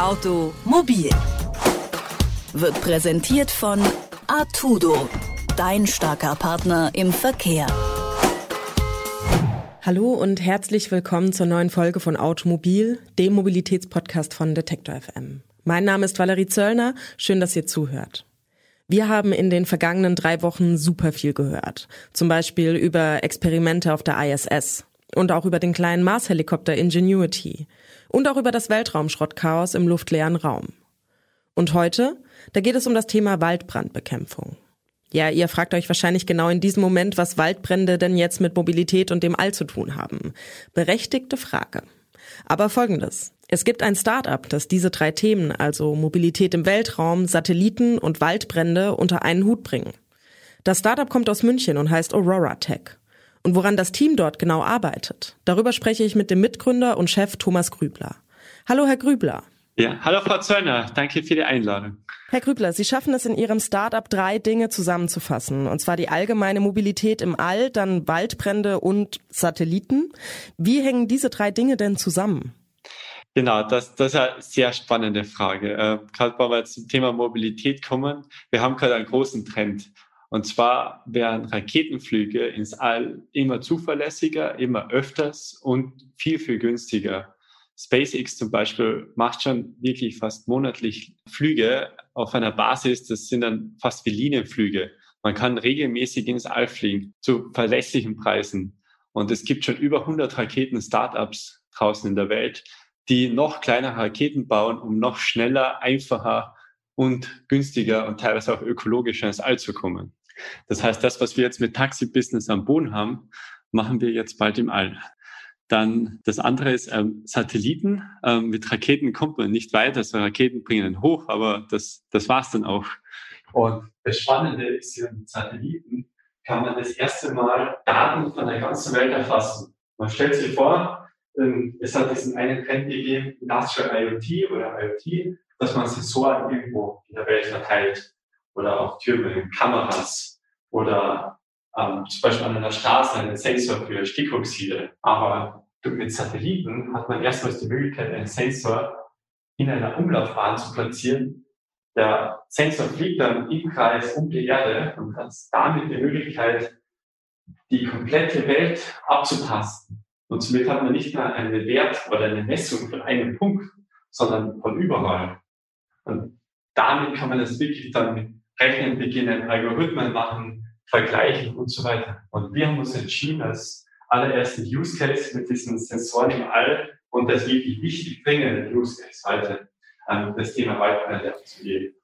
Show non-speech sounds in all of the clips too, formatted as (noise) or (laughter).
Automobil wird präsentiert von Artudo, dein starker Partner im Verkehr. Hallo und herzlich willkommen zur neuen Folge von Automobil, dem Mobilitätspodcast von Detektor FM. Mein Name ist Valerie Zöllner, schön, dass ihr zuhört. Wir haben in den vergangenen drei Wochen super viel gehört. Zum Beispiel über Experimente auf der ISS und auch über den kleinen Mars-Helikopter Ingenuity und auch über das Weltraumschrottchaos im luftleeren Raum. Und heute, da geht es um das Thema Waldbrandbekämpfung. Ja, ihr fragt euch wahrscheinlich genau in diesem Moment, was Waldbrände denn jetzt mit Mobilität und dem All zu tun haben. Berechtigte Frage. Aber folgendes. Es gibt ein Start-up, das diese drei Themen, also Mobilität im Weltraum, Satelliten und Waldbrände unter einen Hut bringen. Das Startup kommt aus München und heißt Aurora Tech. Und woran das Team dort genau arbeitet, darüber spreche ich mit dem Mitgründer und Chef Thomas Grübler. Hallo, Herr Grübler. Ja, hallo Frau Zöllner, danke für die Einladung. Herr Grübler, Sie schaffen es in Ihrem Startup drei Dinge zusammenzufassen. Und zwar die allgemeine Mobilität im All, dann Waldbrände und Satelliten. Wie hängen diese drei Dinge denn zusammen? Genau, das, das ist eine sehr spannende Frage. Äh, gerade wenn wir zum Thema Mobilität kommen, wir haben gerade einen großen Trend. Und zwar werden Raketenflüge ins All immer zuverlässiger, immer öfters und viel, viel günstiger. SpaceX zum Beispiel macht schon wirklich fast monatlich Flüge auf einer Basis, das sind dann fast wie Linienflüge. Man kann regelmäßig ins All fliegen zu verlässlichen Preisen. Und es gibt schon über 100 Raketen-Startups draußen in der Welt, die noch kleinere Raketen bauen, um noch schneller, einfacher und günstiger und teilweise auch ökologischer ins All zu kommen. Das heißt, das, was wir jetzt mit Taxi-Business am Boden haben, machen wir jetzt bald im All. Dann das andere ist ähm, Satelliten. Ähm, mit Raketen kommt man nicht weiter. Also Raketen bringen hoch, aber das, das war's dann auch. Und das Spannende ist, hier mit Satelliten kann man das erste Mal Daten von der ganzen Welt erfassen. Man stellt sich vor, ähm, es hat diesen einen Trend gegeben, Industrial IoT oder IoT, dass man Sensoren irgendwo in der Welt verteilt oder auf Türmen, Kameras oder ähm, zum Beispiel an einer Straße einen Sensor für Stickoxide. Aber mit Satelliten hat man erstmals die Möglichkeit, einen Sensor in einer Umlaufbahn zu platzieren. Der Sensor fliegt dann im Kreis um die Erde und hat damit die Möglichkeit, die komplette Welt abzutasten. Und somit hat man nicht mehr einen Wert oder eine Messung von einem Punkt, sondern von überall. Und damit kann man das wirklich dann mit Rechnen beginnen, Algorithmen machen, vergleichen und so weiter. Und wir haben uns entschieden, als allerersten Use Case mit diesen Sensoren im All und das wirklich wichtig dringende Use Case heute an das Thema Waldbrände abzugeben.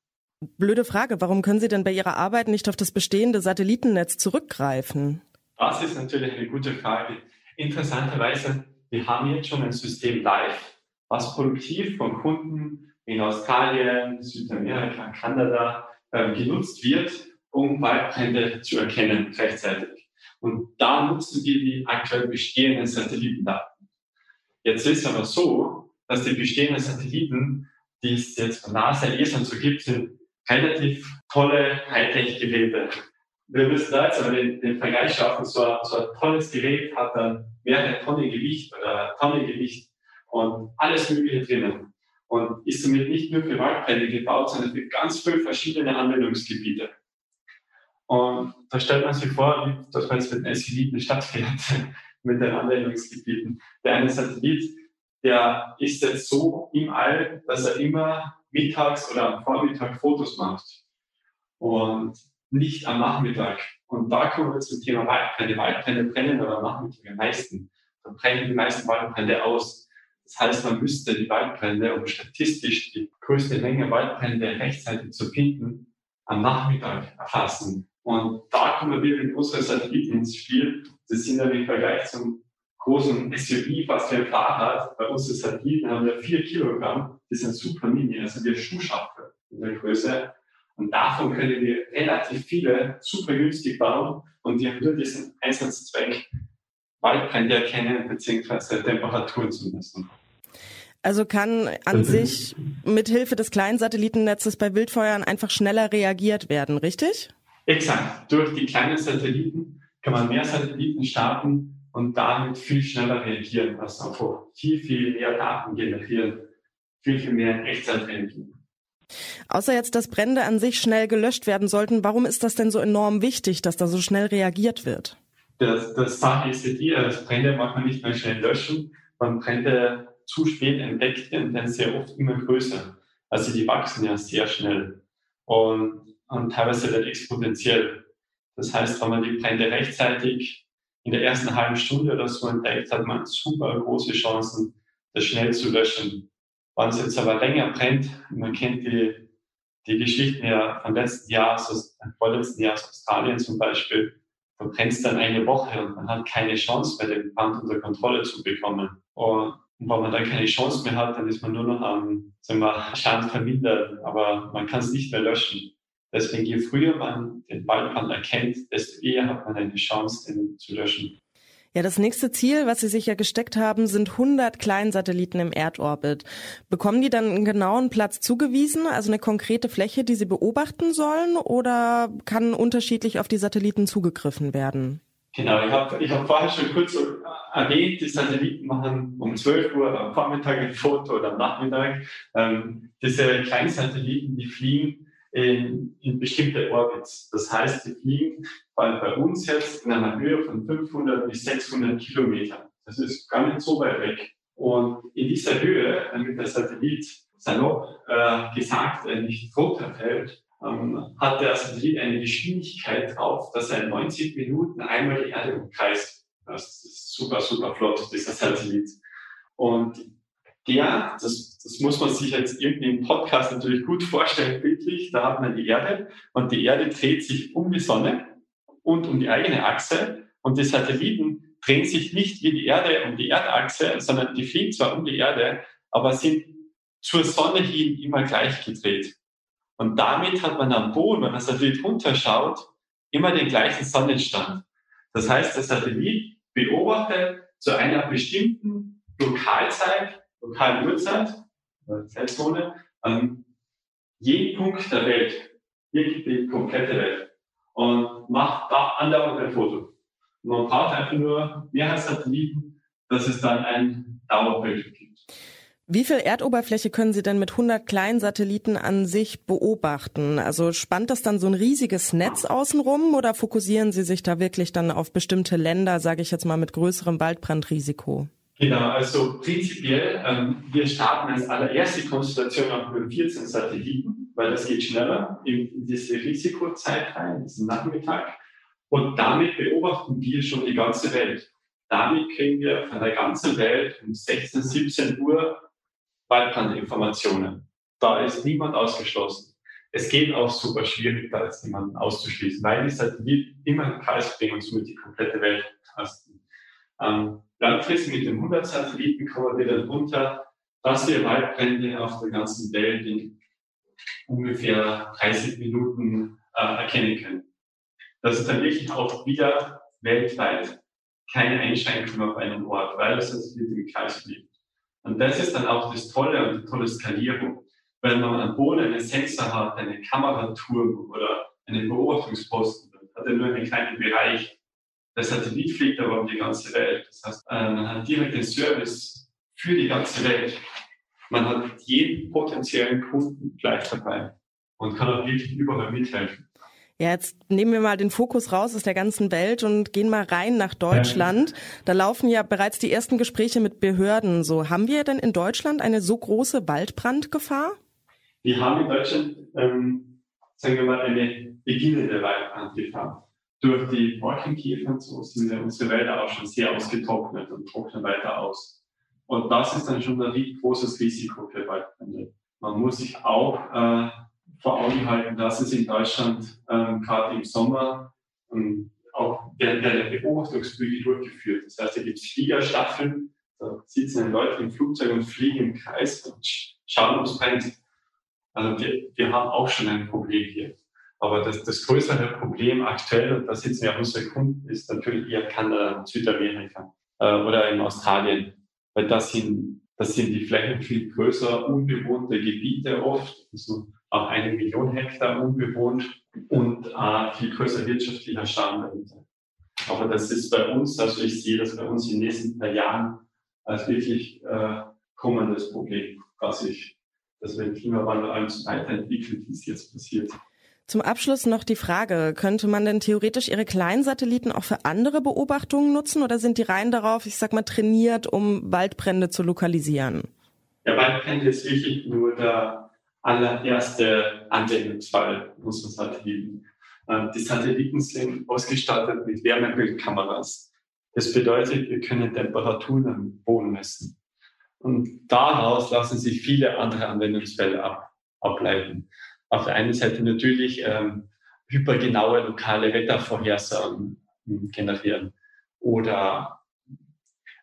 Blöde Frage, warum können Sie denn bei Ihrer Arbeit nicht auf das bestehende Satellitennetz zurückgreifen? Das ist natürlich eine gute Frage. Interessanterweise, wir haben jetzt schon ein System live, was produktiv von Kunden in Australien, Südamerika, Kanada äh, genutzt wird, um Waldbrände zu erkennen rechtzeitig. Und da nutzen wir die aktuell bestehenden Satellitendaten. Jetzt ist es aber so, dass die bestehenden Satelliten, die es jetzt von NASA, ESA und so gibt, sind relativ tolle Hightech-Geräte wir müssen da jetzt aber den, den Vergleich schaffen. So ein, so ein tolles Gerät hat dann mehrere Tonnen Gewicht oder Tonne Gewicht und alles Mögliche drinnen. Und ist somit nicht nur für Waldbrände gebaut, sondern für ganz viele verschiedene Anwendungsgebiete. Und da stellt man sich vor, dass man jetzt mit einem Satelliten stattfährt, mit den Anwendungsgebieten. Der eine Satellit, der ist jetzt so im All, dass er immer mittags oder am Vormittag Fotos macht. Und nicht am Nachmittag. Und da kommen wir zum Thema Waldbrände. Waldbrände brennen aber am Nachmittag am meisten. Da brennen die meisten Waldbrände aus. Das heißt, man müsste die Waldbrände, um statistisch die größte Menge Waldbrände rechtzeitig zu finden, am Nachmittag erfassen. Und da kommen wir mit unseren Satelliten ins Spiel. Das sind ja im Vergleich zum großen SUV, was wir ein Fahrrad. Bei unseren Satelliten haben wir vier Kilogramm. Die sind super mini, also wir Schuhschaffe in der Größe. Und davon können wir relativ viele super günstig bauen und die haben nur diesen Einsatzzweck, Waldbrände erkennen bzw. Temperaturen zu messen. Also kann an sich mit Hilfe des kleinen Satellitennetzes bei Wildfeuern einfach schneller reagiert werden, richtig? Exakt. Durch die kleinen Satelliten kann man mehr Satelliten starten und damit viel schneller reagieren, also einfach viel, viel mehr Daten generieren viel, viel mehr in Echtzeit reagieren. Außer jetzt, dass Brände an sich schnell gelöscht werden sollten, warum ist das denn so enorm wichtig, dass da so schnell reagiert wird? Das, das Sache ist ja die, das Brände mag man nicht mehr schnell löschen. Man Brände zu spät entdeckt und dann sehr oft immer größer. Also die wachsen ja sehr schnell und, und teilweise dann exponentiell. Das heißt, wenn man die Brände rechtzeitig in der ersten halben Stunde oder so entdeckt, hat man super große Chancen, das schnell zu löschen. Wenn es jetzt aber länger brennt, man kennt die, die Geschichten ja vom letzten Jahr, vorletzten Jahr aus Australien zum Beispiel, es dann eine Woche und man hat keine Chance mehr, den Brand unter Kontrolle zu bekommen. Und wenn man dann keine Chance mehr hat, dann ist man nur noch am sagen wir, Schaden vermindern, aber man kann es nicht mehr löschen. Deswegen, je früher man den Waldbrand erkennt, desto eher hat man eine Chance, den zu löschen. Ja, das nächste Ziel, was Sie sich ja gesteckt haben, sind 100 Kleinsatelliten im Erdorbit. Bekommen die dann einen genauen Platz zugewiesen, also eine konkrete Fläche, die Sie beobachten sollen, oder kann unterschiedlich auf die Satelliten zugegriffen werden? Genau, ich habe ich hab vorher schon kurz erwähnt, die Satelliten machen um 12 Uhr am Vormittag ein Foto oder am Nachmittag. Ähm, diese kleinen Satelliten, die fliegen in, in bestimmte Orbits. Das heißt, die fliegen bei, bei uns jetzt in einer Höhe von 500 bis 600 Kilometern. Das ist gar nicht so weit weg. Und in dieser Höhe, damit der Satellit salopp äh, gesagt äh, nicht runterfällt, ähm, hat der Satellit eine Geschwindigkeit drauf, dass er in 90 Minuten einmal die Erde umkreist. Das ist super, super flott, dieser Satellit. Und der, das, das muss man sich jetzt irgendwie im Podcast natürlich gut vorstellen, bildlich, da hat man die Erde und die Erde dreht sich um die Sonne und um die eigene Achse und die Satelliten drehen sich nicht wie die Erde um die Erdachse, sondern die fliegen zwar um die Erde, aber sind zur Sonne hin immer gleich gedreht. Und damit hat man am Boden, wenn man das Satellit runterschaut, immer den gleichen Sonnenstand. Das heißt, der Satellit beobachtet zu einer bestimmten Lokalzeit, lokalen Uhrzeit, Zeitzone, an jeden Punkt der Welt, wirklich die komplette Welt, und macht da andauernd ein Foto. Und man braucht einfach nur Mehrheitssatelliten, dass es dann ein Dauerbild gibt. Wie viel Erdoberfläche können Sie denn mit 100 kleinen Satelliten an sich beobachten? Also spannt das dann so ein riesiges Netz außenrum oder fokussieren Sie sich da wirklich dann auf bestimmte Länder, sage ich jetzt mal, mit größerem Waldbrandrisiko? Genau, also prinzipiell, ähm, wir starten als allererste Konstellation auch mit 14 Satelliten, weil das geht schneller in, diese Risikozeit rein, diesen Nachmittag. Und damit beobachten wir schon die ganze Welt. Damit kriegen wir von der ganzen Welt um 16, 17 Uhr Waldbrandinformationen. Da ist niemand ausgeschlossen. Es geht auch super schwierig, da jetzt niemanden auszuschließen, weil die Satelliten immer einen Kreis bringen und somit die komplette Welt tasten. Ähm, langfristig mit den 100 Satelliten kommen wir dann runter, dass wir Waldbrände auf der ganzen Welt in ungefähr 30 Minuten äh, erkennen können. Das ist dann wirklich auch wieder weltweit keine Einschränkung auf einen Ort, weil das Satellit im Kreis fliegt. Und das ist dann auch das Tolle und die tolle Skalierung. Wenn man am Boden einen Sensor hat, einen Kameraturm oder einen Beobachtungsposten, hat er nur einen kleinen Bereich. Der Satellit fliegt aber um die ganze Welt. Das heißt, äh, man hat direkt den Service für die ganze Welt. Man hat jeden potenziellen Kunden gleich dabei und kann auch wirklich überall mithelfen. Ja, jetzt nehmen wir mal den Fokus raus aus der ganzen Welt und gehen mal rein nach Deutschland. Da laufen ja bereits die ersten Gespräche mit Behörden. So, haben wir denn in Deutschland eine so große Waldbrandgefahr? Wir haben in Deutschland, ähm, sagen wir mal, eine beginnende Waldbrandgefahr. Durch die Borkenkäfer und so sind ja unsere Wälder auch schon sehr ausgetrocknet und trocknen weiter aus. Und das ist dann schon ein großes Risiko für Waldbrände. Man muss sich auch äh, vor Augen halten, dass es in Deutschland ähm, gerade im Sommer ähm, auch werden der Beobachtungsflüge durchgeführt. Das heißt, da gibt es Fliegerstaffeln, da sitzen Leute im Flugzeug und fliegen im Kreis und schauen, ob es brennt. Also wir, wir haben auch schon ein Problem hier. Aber das, das größere Problem aktuell, und da sitzen ja unsere Kunden, ist natürlich eher Kanada und Südamerika äh, oder in Australien. Weil das sind, das sind die Flächen viel größer, unbewohnte Gebiete oft. Also auch eine Million Hektar unbewohnt und äh, viel größer wirtschaftlicher Stamm dahinter. Aber das ist bei uns, also ich sehe das bei uns in den nächsten paar Jahren als wirklich äh, kommendes Problem, was ich, dass wir den Klimawandel alles weiterentwickeln, wie es jetzt passiert. Zum Abschluss noch die Frage, könnte man denn theoretisch Ihre kleinen Satelliten auch für andere Beobachtungen nutzen oder sind die rein darauf, ich sag mal, trainiert, um Waldbrände zu lokalisieren? Ja, Waldbrände ist wirklich nur der allererste Anwendungsfall unserer Satelliten. Ähm, die Satelliten sind ausgestattet mit Wärmebildkameras. Das bedeutet, wir können Temperaturen am Boden messen. Und daraus lassen sich viele andere Anwendungsfälle ab, ableiten auf der einen Seite natürlich ähm, hypergenaue lokale Wettervorhersagen hm, generieren oder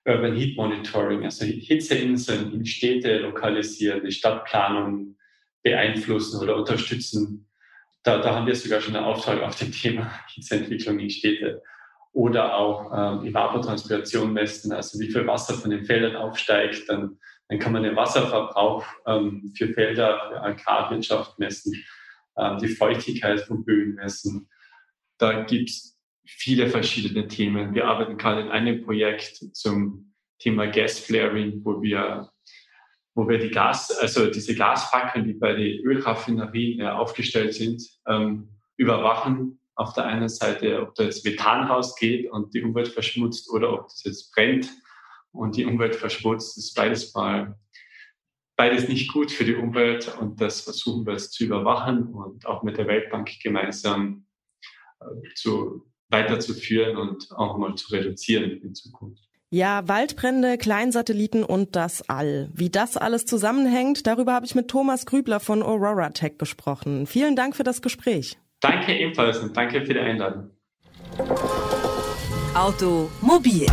Urban Heat Monitoring, also Hitzeinseln in Städte lokalisieren, die Stadtplanung beeinflussen oder unterstützen. Da, da haben wir sogar schon einen Auftrag auf dem Thema (laughs) Hitzeentwicklung in Städte. Oder auch ähm, Evapotranspiration messen, also wie viel Wasser von den Feldern aufsteigt, dann dann kann man den Wasserverbrauch ähm, für Felder, für Agrarwirtschaft messen, ähm, die Feuchtigkeit von Böden messen. Da gibt es viele verschiedene Themen. Wir arbeiten gerade in einem Projekt zum Thema Gas Flaring, wo wir wo wir die Gas, also diese Gasfackeln, die bei den Ölraffinerien äh, aufgestellt sind, ähm, überwachen. Auf der einen Seite, ob da jetzt Methan rausgeht und die Umwelt verschmutzt oder ob das jetzt brennt und die Umwelt verschmutzt, ist beides mal beides nicht gut für die Umwelt und das versuchen wir jetzt zu überwachen und auch mit der Weltbank gemeinsam äh, zu, weiterzuführen und auch mal zu reduzieren in Zukunft. Ja, Waldbrände, Kleinsatelliten und das All. Wie das alles zusammenhängt, darüber habe ich mit Thomas Grübler von Aurora Tech gesprochen. Vielen Dank für das Gespräch. Danke ebenfalls und danke für die Einladung. Automobil